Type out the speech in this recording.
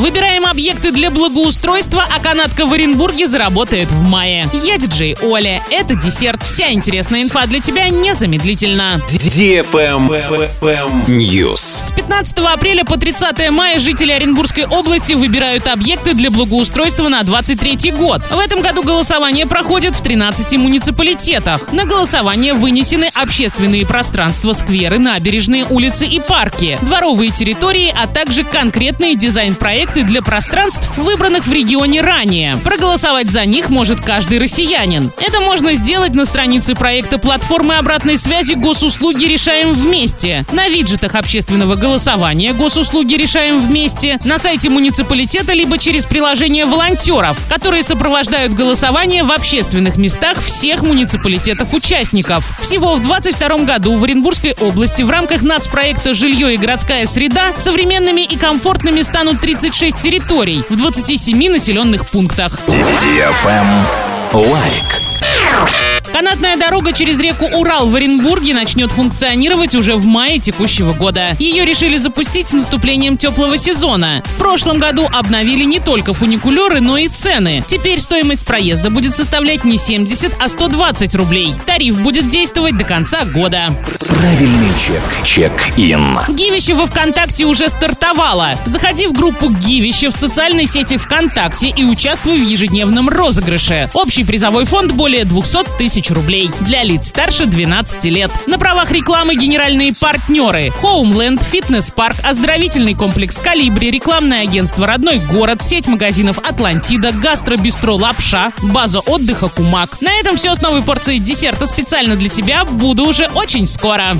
Выбираем объекты для благоустройства, а канатка в Оренбурге заработает в мае. Я диджей Оля. Это десерт. Вся интересная инфа для тебя незамедлительно. News. С 15 апреля по 30 мая жители Оренбургской области выбирают объекты для благоустройства на 23 год. В этом году голосование проходит в 13 муниципалитетах. На голосование вынесены общественные пространства, скверы, набережные, улицы и парки, дворовые территории, а также конкретные дизайн-проекты для пространств, выбранных в регионе ранее. Проголосовать за них может каждый россиянин. Это можно сделать на странице проекта платформы обратной связи «Госуслуги решаем вместе», на виджетах общественного голосования «Госуслуги решаем вместе», на сайте муниципалитета либо через приложение волонтеров, которые сопровождают голосование в общественных местах всех муниципалитетов-участников. Всего в 2022 году в Оренбургской области в рамках нацпроекта «Жилье и городская среда» современными и комфортными станут 36 территорий в 27 населенных пунктах. Лайк. Канатная дорога через реку Урал в Оренбурге начнет функционировать уже в мае текущего года. Ее решили запустить с наступлением теплого сезона. В прошлом году обновили не только фуникулеры, но и цены. Теперь стоимость проезда будет составлять не 70, а 120 рублей. Тариф будет действовать до конца года. Правильный чек. Чек-ин. Гивище во ВКонтакте уже стартовало. Заходи в группу Гивище в социальной сети ВКонтакте и участвуй в ежедневном розыгрыше. Общий призовой фонд более 200 рублей. Для лиц старше 12 лет. На правах рекламы генеральные партнеры. Homeland, фитнес-парк, оздоровительный комплекс Калибри, рекламное агентство «Родной город», сеть магазинов «Атлантида», гастробистро «Лапша», база отдыха «Кумак». На этом все с новой порцией десерта специально для тебя. Буду уже очень скоро.